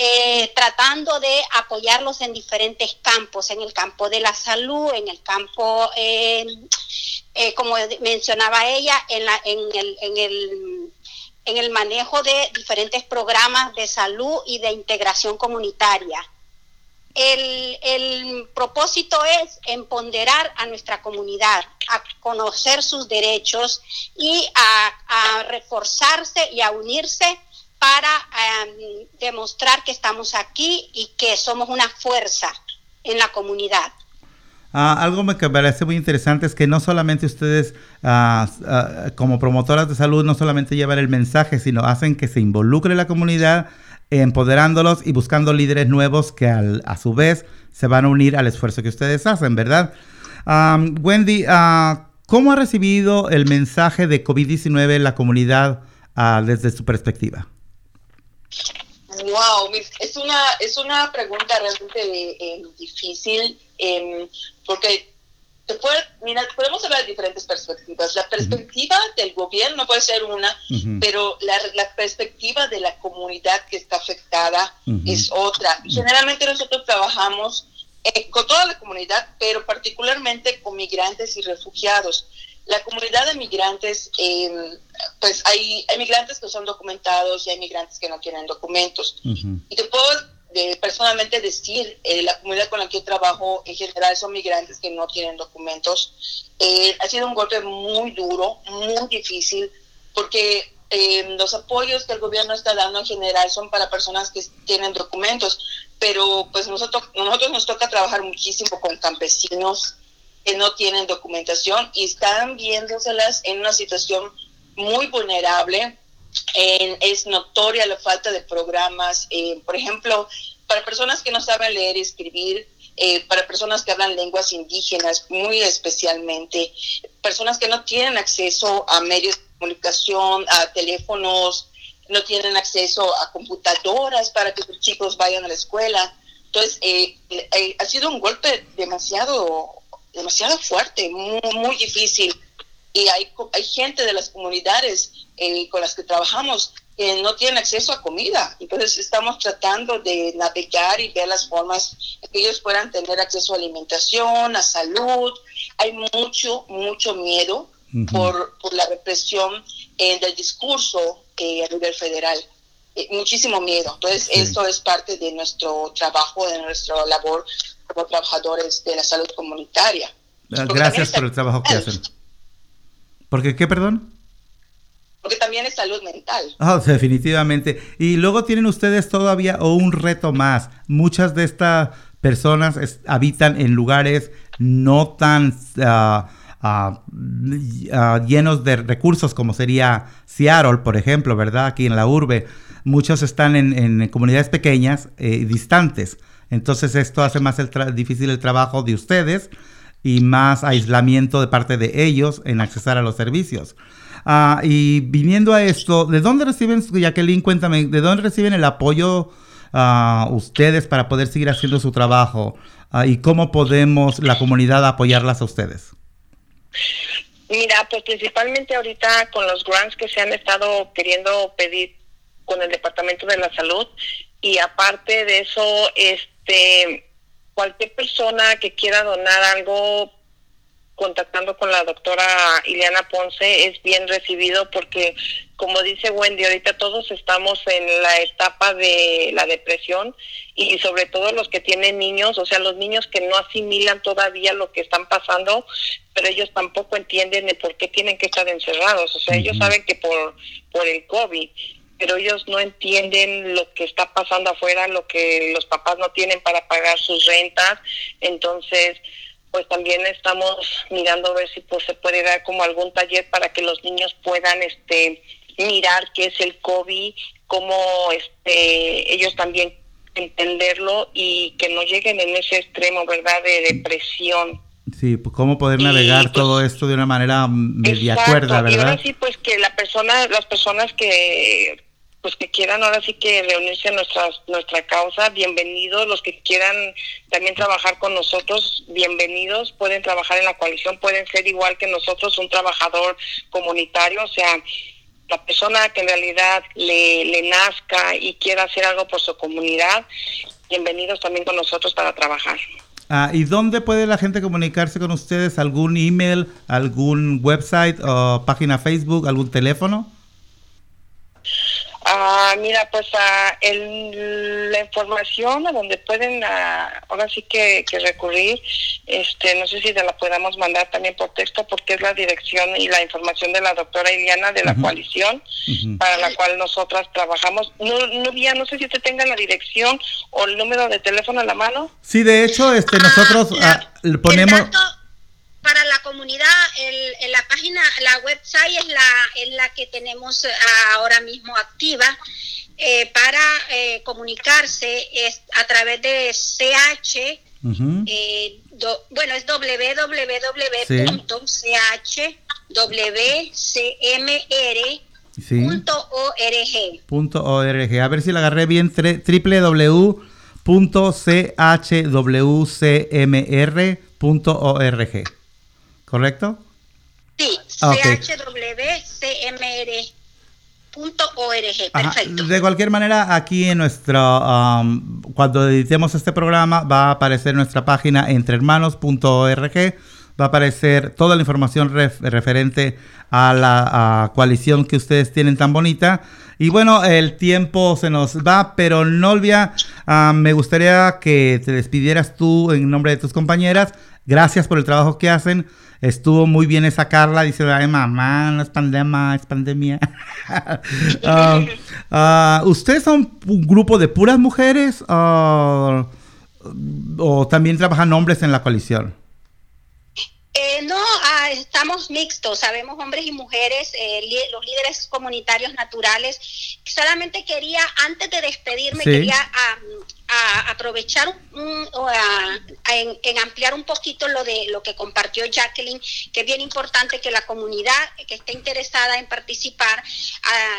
eh, tratando de apoyarlos en diferentes campos, en el campo de la salud, en el campo, eh, eh, como mencionaba ella, en, la, en, el, en, el, en el manejo de diferentes programas de salud y de integración comunitaria. El, el, propósito es empoderar a nuestra comunidad, a conocer sus derechos y a, a reforzarse y a unirse para em, demostrar que estamos aquí y que somos una fuerza en la comunidad. Ah, algo que me parece muy interesante es que no solamente ustedes ah, ah, como promotoras de salud no solamente llevan el mensaje, sino hacen que se involucre la comunidad empoderándolos y buscando líderes nuevos que a su vez se van a unir al esfuerzo que ustedes hacen, ¿verdad? Wendy, ¿cómo ha recibido el mensaje de COVID-19 en la comunidad desde su perspectiva? Wow, es una, es una pregunta realmente eh, difícil em, porque te puede, podemos hablar de diferentes perspectivas. La perspectiva del gobierno puede ser una, pero la, la, perspectiva de la comunidad que está afectada es otra. Generalmente nosotros trabajamos eh, con toda la comunidad, pero particularmente con migrantes y refugiados la comunidad de migrantes, em, pues hay, migrantes que son documentados y hay migrantes que no tienen documentos. Y te puedo personalmente decir, eh, la comunidad con la que yo trabajo en general son migrantes que no tienen documentos. Eh, ha sido un golpe muy duro, muy difícil, porque em, los apoyos que el gobierno está dando en general son para personas que tienen documentos, pero pues nosotros, nosotros nos toca trabajar muchísimo con campesinos, no tienen documentación y están viéndoselas en una situación muy vulnerable. es notoria la falta de programas, eh, por ejemplo, para personas que no saben leer y escribir, eh, para personas que hablan lenguas indígenas, muy especialmente, personas que no tienen acceso a medios de comunicación, a teléfonos, no tienen acceso a computadoras para que sus chicos vayan a la escuela. Entonces, eh, ha sido un golpe demasiado demasiado fuerte, muy, muy difícil. Y hay, hay gente de las comunidades eh, con las que trabajamos que no tienen acceso a comida. Entonces estamos tratando de navegar y ver las formas que ellos puedan tener acceso a alimentación, a salud. Hay mucho, mucho miedo por, por, la represión eh, del discurso eh, a nivel federal. muchísimo miedo. Entonces, eso es parte de nuestro trabajo, de nuestra labor como trabajadores de la salud comunitaria. Ah, gracias por el trabajo que hacen. ¿Porque qué, perdón? Porque también es salud mental. Ah, [LAUGHS] definitivamente. Y luego tienen ustedes todavía un reto más. Muchas de estas personas habitan en lugares no tan ah, llenos de recursos como sería Seattle, por ejemplo, ¿verdad? Aquí en la urbe. Muchos están en, comunidades pequeñas, eh, distantes. Entonces esto hace más difícil el trabajo de ustedes y más aislamiento de parte de ellos en accesar a los servicios. Ah, y viniendo a esto, ¿de dónde reciben, Jacqueline, cuéntame, ¿de dónde reciben el apoyo uh, ustedes para poder seguir haciendo su trabajo? Ah, ¿Y cómo podemos la comunidad apoyarlas a ustedes? Mira, pues principalmente ahorita con los grants que se han estado queriendo pedir con el Departamento de la Salud y aparte de eso, este cualquier persona que quiera donar algo contactando con la doctora Ileana Ponce es bien recibido porque, como dice Wendy, ahorita todos estamos en la etapa de la depresión y sobre todo los que tienen niños, o sea, los niños que no asimilan todavía lo que están pasando, pero ellos tampoco entienden de por qué tienen que estar encerrados, o sea, ellos saben que por, por el COVID pero ellos no entienden lo que está pasando afuera, lo que los papás no tienen para pagar sus rentas, entonces pues también estamos mirando a ver si pues se puede dar como algún taller para que los niños puedan este mirar qué es el COVID, cómo este ellos también entenderlo y que no lleguen en ese extremo, ¿verdad?, de depresión. Sí, pues cómo poder navegar pues, todo esto de una manera media cuerda, ¿verdad? Y ahora sí, pues que la persona, las personas que pues que quieran ahora sí que reunirse a nuestra, nuestra causa, bienvenidos, los que quieran también trabajar con nosotros, bienvenidos, pueden trabajar en la coalición, pueden ser igual que nosotros, un trabajador comunitario, o sea, la persona que en realidad le, le nazca y quiera hacer algo por su comunidad, bienvenidos también con nosotros para trabajar. Ah, ¿Y dónde puede la gente comunicarse con ustedes? ¿Algún email, algún website o página Facebook, algún teléfono? Ah, mira, pues ah, el, la información a donde pueden ah, ahora sí que, recurrir, este, no sé si te la podamos mandar también por texto porque es la dirección y la información de la doctora Iliana de la coalición para la cual nosotras trabajamos. No, no, no sé si usted tenga la dirección o el número de teléfono a la mano. Sí, de hecho, este, nosotros ponemos para la comunidad, el, la página, la website es la, es la que tenemos eh, ahora mismo activa. Eh, para eh, comunicarse es a través de CH, bueno, es www.chwcmr.org. A ver si la agarré bien, www.chwcmr.org. ¿correcto? Sí, chwcmr.org, perfecto. De cualquier manera, aquí en nuestro, um, cuando editemos este programa, va a aparecer nuestra página entrehermanos.org, va a aparecer toda la información referente a la coalición que ustedes tienen tan bonita. Y bueno, el tiempo se nos va, pero Nolvia, uh, me gustaría que te despidieras tú en nombre de tus compañeras. Gracias por el trabajo que hacen. Estuvo muy bien esa Carla, dice, ay mamá, no es pandemia, es pandemia. [LAUGHS] Ah, ah, ¿Ustedes son un grupo de puras mujeres o también trabajan hombres en la coalición? Eh, no, ah, estamos mixtos, sabemos hombres y mujeres, eh, los líderes comunitarios naturales. Solamente quería, antes de despedirme, quería aprovechar en, ampliar un poquito lo de lo que compartió Jacqueline, que es bien importante que la comunidad que esté interesada en participar, ah,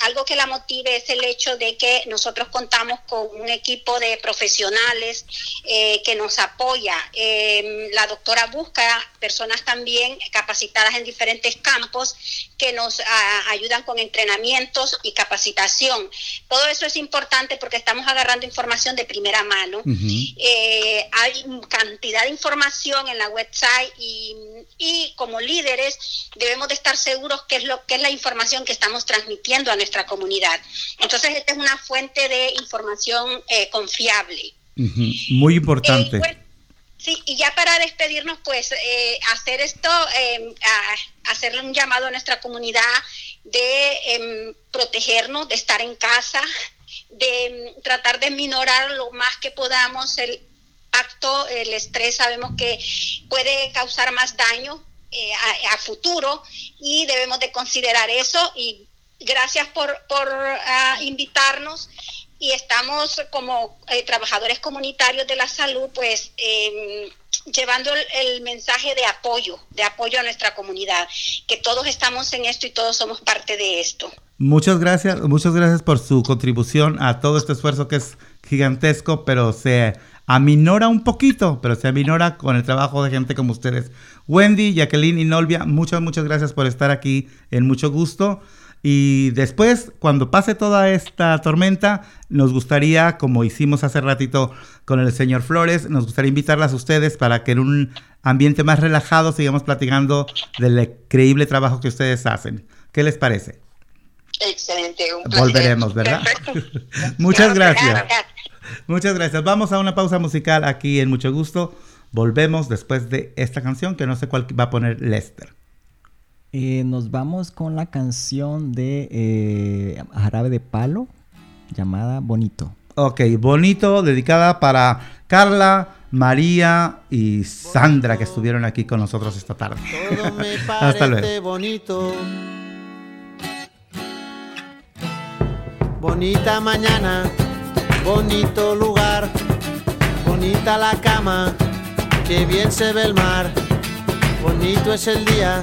algo que la motive es el hecho de que nosotros contamos con un equipo de profesionales eh, que nos apoya. Em, la doctora busca personas también capacitadas en diferentes campos que nos ah, ayudan con entrenamientos y capacitación. Todo eso es importante porque estamos agarrando información de primera mano. Eh, hay cantidad de información en la website y, y, como líderes debemos de estar seguros que es lo que es la información que estamos transmitiendo a nuestra comunidad. Entonces esta es una fuente de información eh, confiable. Muy importante. Eh, Sí, y ya para despedirnos, pues eh, hacer esto, eh, hacerle un llamado a nuestra comunidad de em, protegernos, de estar en casa, de em, tratar de minorar lo más que podamos el acto, el estrés, sabemos que puede causar más daño eh, a, futuro y debemos de considerar eso. Y gracias por, por ah, invitarnos y estamos como eh, trabajadores comunitarios de la salud, pues em, llevando el, mensaje de apoyo, de apoyo a nuestra comunidad, que todos estamos en esto y todos somos parte de esto. Muchas gracias, muchas gracias por su contribución a todo este esfuerzo que es gigantesco, pero se aminora un poquito, pero se aminora con el trabajo de gente como ustedes. Wendy, Jacqueline y Nolvia, muchas, muchas gracias por estar aquí en mucho gusto. Y después, cuando pase toda esta tormenta, nos gustaría, como hicimos hace ratito con el señor Flores, nos gustaría invitarlas a ustedes para que en un ambiente más relajado sigamos platicando del increíble trabajo que ustedes hacen. ¿Qué les parece? Excelente, un Volveremos, ¿verdad? [LAUGHS] Muchas gracias. Muchas gracias. Vamos a una pausa musical aquí en Mucho Gusto. Volvemos después de esta canción que no sé cuál va a poner Lester. Eh, nos vamos con la canción de eh, Jarabe de Palo llamada Bonito. Ok, Bonito, dedicada para Carla, María y Sandra que estuvieron aquí con nosotros esta tarde. Todo me [LAUGHS] Hasta luego. bonito. Bonita mañana, bonito lugar, bonita la cama, que bien se ve el mar, bonito es el día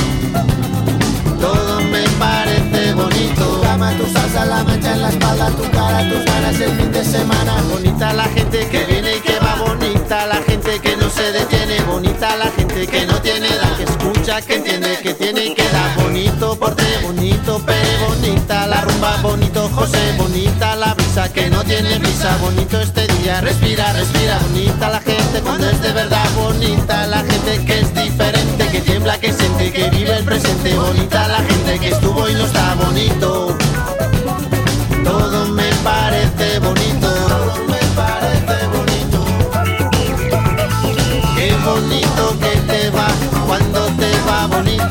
Todo me parece bonito. Cama, tu salsa, la mancha en la espalda, tu cara, tus ganas el fin de semana. Bonita la gente que viene y que va, bonita la gente que no se detiene, bonita la gente que no tiene edad, que escucha, que entiende, que tiene y que da. Bonito porte, bonito pere, bonita la rumba, bonito José, bonita la que no tiene brisa, bonito este día, respira, respira, bonita la gente cuando es de verdad. Bonita, la gente que es diferente, que tiembla, que siente, que vive el presente, bonita la gente que estuvo y no está bonito. Todo me parece bonito, todo me parece bonito. Qué bonito que te va cuando te va bonito,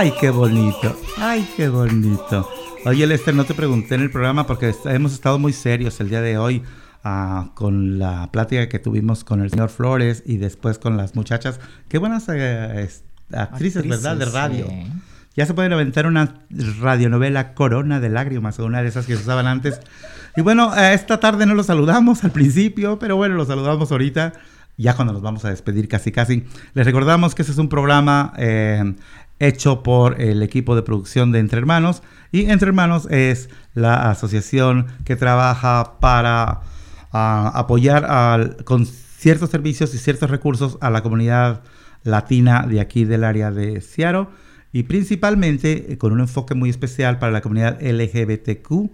Ay, qué bonito. Ay, qué bonito. Oye, Lester, no te pregunté en el programa porque hemos estado muy serios el día de hoy ah, con la plática que tuvimos con el señor Flores y después con las muchachas. Qué buenas eh, actrices, ¿verdad? De radio. Ya se pueden aventar una radionovela Corona de Lágrimas, una de esas que se usaban antes. Y bueno, esta tarde no los saludamos al principio, pero bueno, los saludamos ahorita. ya cuando nos vamos a despedir casi casi, les recordamos que este es un programa eh, hecho por el equipo de producción de Entre Hermanos. Y Entre Hermanos es la asociación que trabaja para ah, apoyar con ciertos servicios y ciertos recursos a la comunidad latina de aquí del área de Seattle. Y principalmente con un enfoque muy especial para la comunidad LGBTQ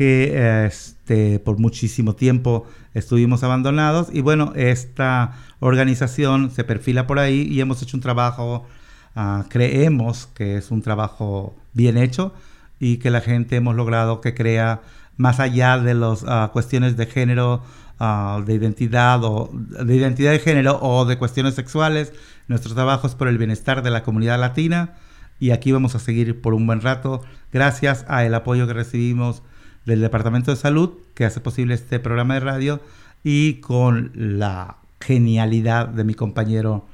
que este, por muchísimo tiempo estuvimos abandonados. Y bueno, esta organización se perfila por ahí y hemos hecho un trabajo, ah, creemos que es un trabajo bien hecho y que la gente hemos logrado que crea más allá de las ah, cuestiones de género, ah, de identidad o de identidad de género o de cuestiones sexuales, nuestro trabajo es por el bienestar de la comunidad latina y aquí vamos a seguir por un buen rato. Gracias al apoyo que recibimos del Departamento de Salud que hace posible este programa de radio y con la genialidad de mi compañero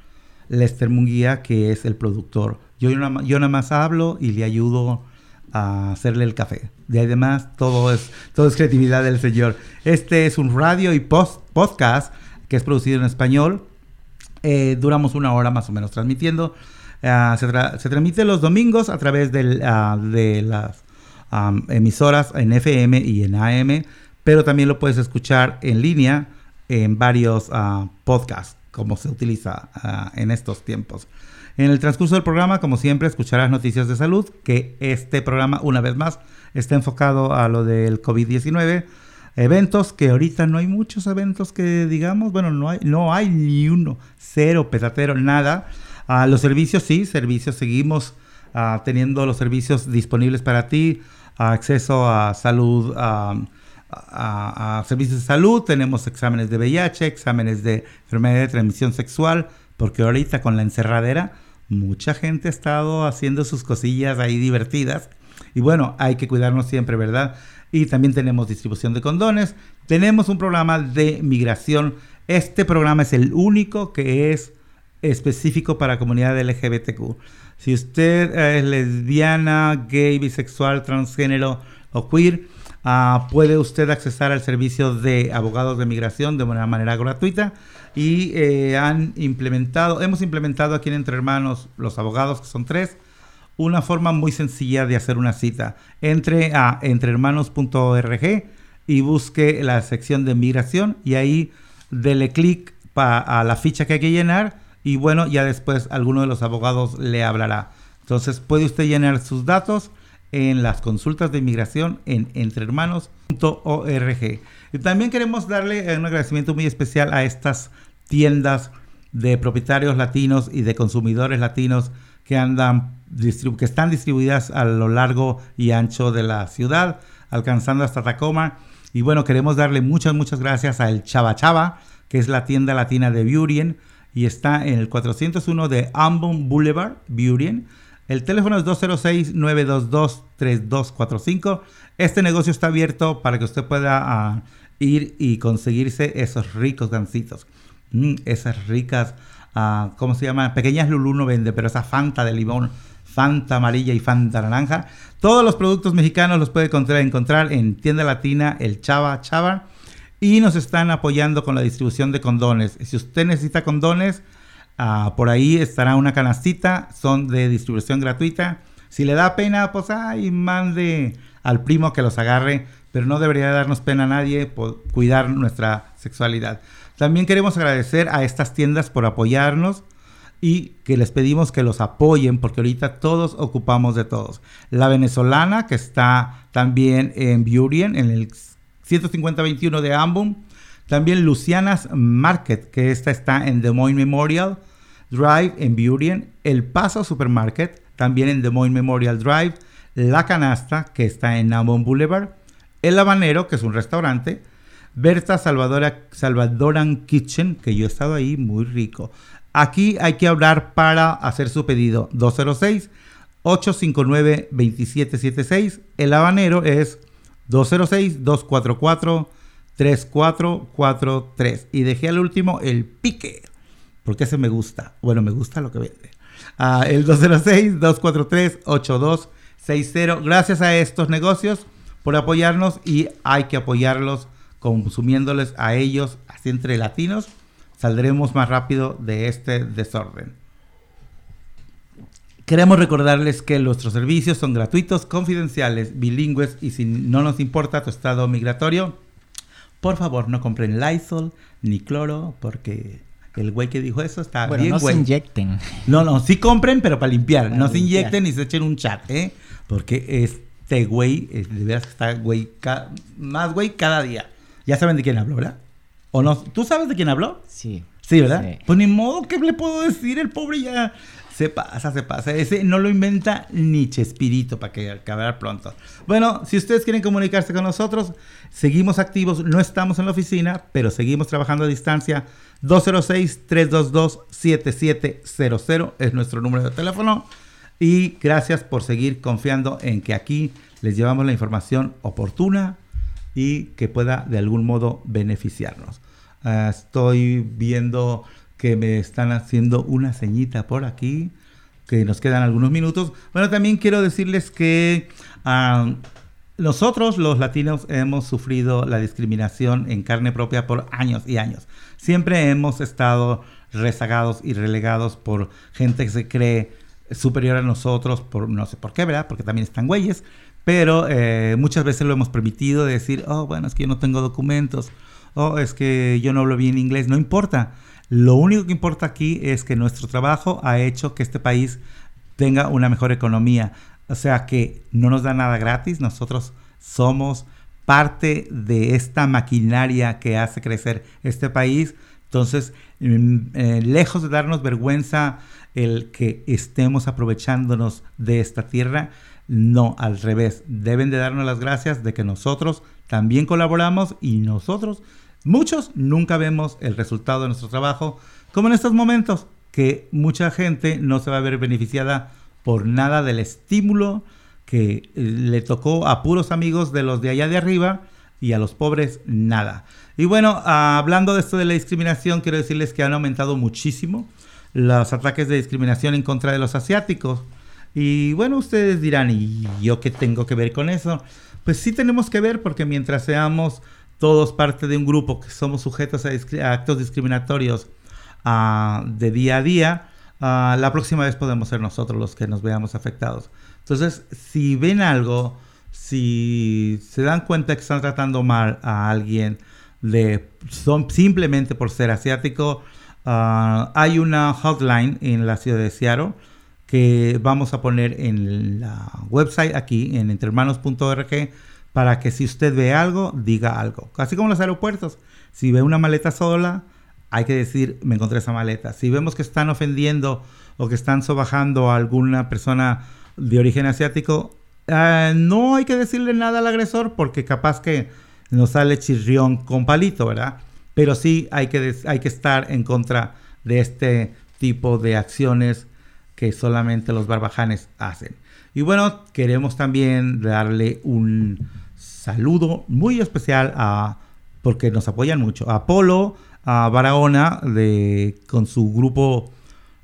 Lester Munguía, que es el productor. Yo, yo nada más hablo y le ayudo a hacerle el café. De ahí demás, todo es, todo es creatividad del señor. Este es un radio y podcast que es producido en español. Eh, duramos una hora más o menos transmitiendo. Uh, se, tra se, transmite los domingos a través uh, de las emisoras en FM y en AM, pero también lo puedes escuchar en línea en varios uh, podcasts, como se utiliza uh, en estos tiempos. En el transcurso del programa, como siempre, escucharás noticias de salud, que este programa, una vez más, está enfocado a lo del COVID-19. Eventos que ahorita no hay muchos eventos que digamos, bueno, no hay, no hay ni uno, cero, petatero, nada. Uh, los servicios, sí, servicios, seguimos teniendo los servicios disponibles para ti acceso a salud, a, servicios de salud, tenemos exámenes de VIH, exámenes de enfermedad de transmisión sexual, porque ahorita con la encerradera mucha gente ha estado haciendo sus cosillas ahí divertidas. Y bueno, hay que cuidarnos siempre, ¿verdad? Y también tenemos distribución de condones. Tenemos un programa de migración. Este programa es el único que es específico para comunidad LGBTQ. Si usted es lesbiana, gay, bisexual, transgénero o queer, uh, puede usted accesar al servicio de abogados de migración de una manera gratuita y eh, han implementado, hemos implementado aquí en Entre Hermanos, los abogados que son tres, una forma muy sencilla de hacer una cita. Entre a entrehermanos.org y busque la sección de migración y ahí dele clic a la ficha que hay que llenar y bueno, ya después alguno de los abogados le hablará. Entonces puede usted llenar sus datos en las consultas de inmigración en entrehermanos.org. Y también queremos darle un agradecimiento muy especial a estas tiendas de propietarios latinos y de consumidores latinos que andan que están distribuidas a lo largo y ancho de la ciudad, alcanzando hasta Tacoma. Y bueno, queremos darle muchas, muchas gracias a El Chava Chava, que es la tienda latina de Burien, y está en el 401 de Ambon Boulevard, Burien. El teléfono es 206-922-3245. Este negocio está abierto para que usted pueda uh, ir y conseguirse esos ricos gancitos. Mm, esas ricas, uh, ¿cómo se llama? Pequeñas Lulú no vende, pero esa Fanta de limón, Fanta amarilla y Fanta naranja. Todos los productos mexicanos los puede encontrar en tienda latina El Chava Chava y nos están apoyando con la distribución de condones. Si usted necesita condones, uh, por ahí estará una canastita, son de distribución gratuita. Si le da pena, pues ay, mande al primo que los agarre, pero no debería darnos pena a nadie por cuidar nuestra sexualidad. También queremos agradecer a estas tiendas por apoyarnos y que les pedimos que los apoyen porque ahorita todos ocupamos de todos. La venezolana que está también en Burien, en el 15021 de Ambon. También Luciana's Market, que esta está en Des Moines Memorial Drive en Burien. El Paso Supermarket, también en Des Moines Memorial Drive. La Canasta, que está en Ambon Boulevard. El Habanero, que es un restaurante. Berta Salvadora, Salvadoran Kitchen, que yo he estado ahí, muy rico. Aquí hay que hablar para hacer su pedido. 206 859 2776. El habanero es 206-244-3443. Y dejé al último el pique, porque ese me gusta. Bueno, me gusta lo que vende. Uh, el 206-243-8260. Gracias a estos negocios por apoyarnos y hay que apoyarlos consumiéndoles a ellos, así entre latinos. saldremos más rápido de este desorden. Queremos recordarles que nuestros servicios son gratuitos, confidenciales, bilingües y si no nos importa tu estado migratorio, por favor no compren Lysol ni cloro porque el güey que dijo eso está Bueno, bien no güey. se inyecten. No, no, sí compren, pero para limpiar. Para no se inyecten ni se echen un chat, ¿eh? Porque este güey, eh, de veras que está güey, más güey cada día. Ya saben de quién hablo, ¿verdad? ¿O no? ¿Tú sabes de quién habló? Sí. Sí, ¿verdad? Sí. Pues ni modo, ¿qué le puedo decir? El pobre ya se pasa, se pasa. Ese no lo inventa ni Chespirito para que acabar pronto. Bueno, si ustedes quieren comunicarse con nosotros, seguimos activos. No estamos en la oficina, pero seguimos trabajando a distancia. 206-322-7700 es nuestro número de teléfono. Y gracias por seguir confiando en que aquí les llevamos la información oportuna y que pueda de algún modo beneficiarnos. Ah, estoy viendo que me están haciendo una ceñita por aquí, que nos quedan algunos minutos. Bueno, también quiero decirles que ah, nosotros los latinos hemos sufrido la discriminación en carne propia por años y años. Siempre hemos estado rezagados y relegados por gente que se cree superior a nosotros, por no sé por qué, ¿verdad? Porque también están güeyes. Pero eh, muchas veces lo hemos permitido de decir, oh, bueno, es que yo no tengo documentos, oh, es que yo no hablo bien inglés, no importa. Lo único que importa aquí es que nuestro trabajo ha hecho que este país tenga una mejor economía. O sea que no nos da nada gratis, nosotros somos parte de esta maquinaria que hace crecer este país. Entonces, mm, eh, lejos de darnos vergüenza el que estemos aprovechándonos de esta tierra, no, al revés, deben de darnos las gracias de que nosotros también colaboramos y nosotros, muchos, nunca vemos el resultado de nuestro trabajo, como en estos momentos, que mucha gente no se va a ver beneficiada por nada del estímulo que eh, le tocó a puros amigos de los de allá de arriba y a los pobres nada. Y bueno, hablando de esto de la discriminación, quiero decirles que han aumentado muchísimo los ataques de discriminación en contra de los asiáticos. Y bueno, ustedes dirán, ¿y yo qué tengo que ver con eso? Pues sí tenemos que ver porque mientras seamos todos parte de un grupo que somos sujetos a actos discriminatorios ah, de día a día, ah, la próxima vez podemos ser nosotros los que nos veamos afectados. Entonces, si ven algo, si se dan cuenta que están tratando mal a alguien de son simplemente por ser asiático, ah, hay una hotline en la ciudad de Seattle que vamos a poner en la website aquí en entrehermanos.org para que si usted ve algo, diga algo. Así como en los aeropuertos. Si ve una maleta sola, hay que decir, me encontré esa maleta. Si vemos que están ofendiendo o que están sobajando a alguna persona de origen asiático, ah, no hay que decirle nada al agresor porque capaz que nos sale chirrión con palito, ¿verdad? Pero sí hay que, hay que estar en contra de este tipo de acciones que solamente los barbajanes hacen. Y bueno, queremos también darle un saludo muy especial a, porque nos apoyan mucho, a Polo, a Barahona, de, con su grupo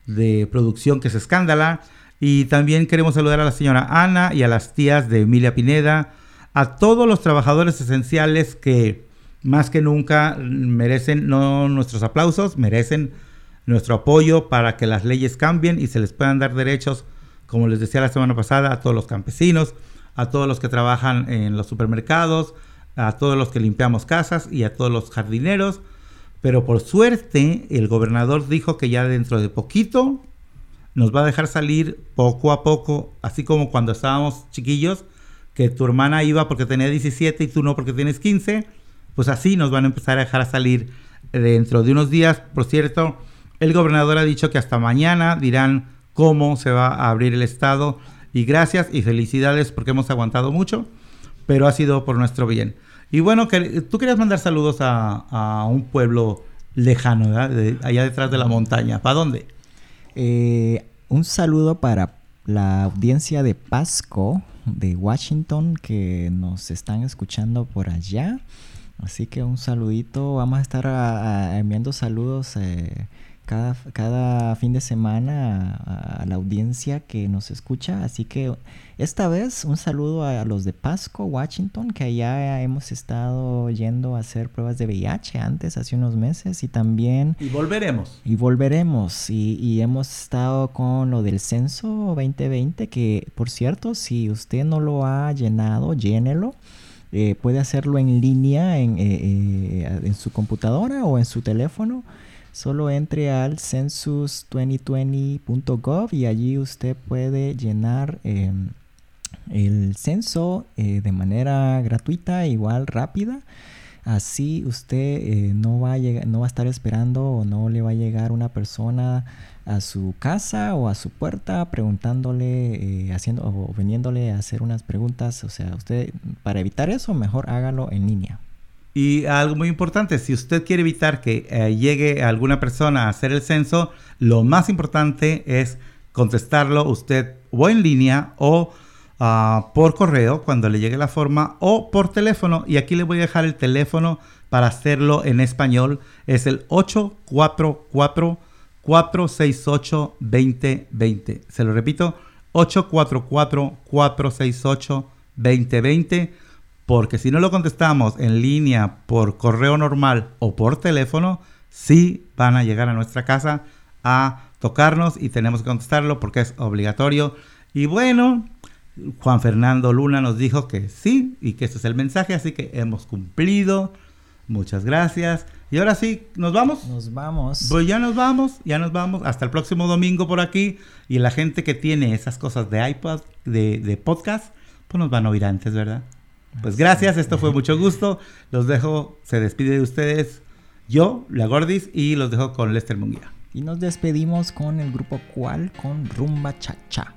de producción que es Escándala. Y también queremos saludar a la señora Ana y a las tías de Emilia Pineda, a todos los trabajadores esenciales que más que nunca merecen no nuestros aplausos, merecen nuestro apoyo para que las leyes cambien y se les puedan dar derechos, como les decía la semana pasada, a todos los campesinos, a todos los que trabajan en los supermercados, a todos los que limpiamos casas y a todos los jardineros. Pero por suerte, el gobernador dijo que ya dentro de poquito nos va a dejar salir poco a poco, así como cuando estábamos chiquillos, que tu hermana iba porque tenía 17 y tú no porque tienes 15, pues así nos van a empezar a dejar salir dentro de unos días. Por cierto, el gobernador ha dicho que hasta mañana dirán cómo se va a abrir el estado. Y gracias y felicidades porque hemos aguantado mucho, pero ha sido por nuestro bien. Y bueno, tú querías mandar saludos a, un pueblo lejano, allá detrás de la montaña. ¿Para dónde? Eh, un saludo para la audiencia de Pasco de Washington que nos están escuchando por allá. Así que un saludito. Vamos a estar a- a- enviando saludos eh, cada, cada fin de semana a, la audiencia que nos escucha. Así que esta vez un saludo a, los de Pasco, Washington, que allá hemos estado yendo a hacer pruebas de VIH antes, hace unos meses, y también... Y volveremos. Y volveremos. Y, y hemos estado con lo del censo 2020, que por cierto, si usted no lo ha llenado, llénelo. Eh, puede hacerlo en línea en, eh, eh, en su computadora o en su teléfono solo entre al census2020.gov y allí usted puede llenar em, el censo eh, de manera gratuita, igual rápida. Así usted eh, no, va a no va a estar esperando o no le va a llegar una persona a su casa o a su puerta preguntándole, eh, haciendo o veniéndole a hacer unas preguntas. O sea, usted para evitar eso, mejor hágalo en línea. Y algo muy importante, si usted quiere evitar que eh, llegue alguna persona a hacer el censo, lo más importante es contestarlo usted o en línea o ah, por correo cuando le llegue la forma o por teléfono. Y aquí le voy a dejar el teléfono para hacerlo en español. Es el 844 468 2020. Se lo repito, 844 468 2020 porque si no lo contestamos en línea por correo normal o por teléfono, sí van a llegar a nuestra casa a tocarnos y tenemos que contestarlo porque es obligatorio. Y bueno, Juan Fernando Luna nos dijo que sí y que ese es el mensaje, así que hemos cumplido. Muchas gracias. Y ahora sí, ¿nos vamos? Nos vamos. Pues ya nos vamos, ya nos vamos. Hasta el próximo domingo por aquí. Y la gente que tiene esas cosas de iPod, de, de podcast, pues nos van a oír antes, ¿verdad? Pues gracias, esto fue mucho gusto. Los dejo, se despide de ustedes yo, La Gordis, y los dejo con Lester Munguía. Y nos despedimos con el grupo Cual con Rumba Cha Cha.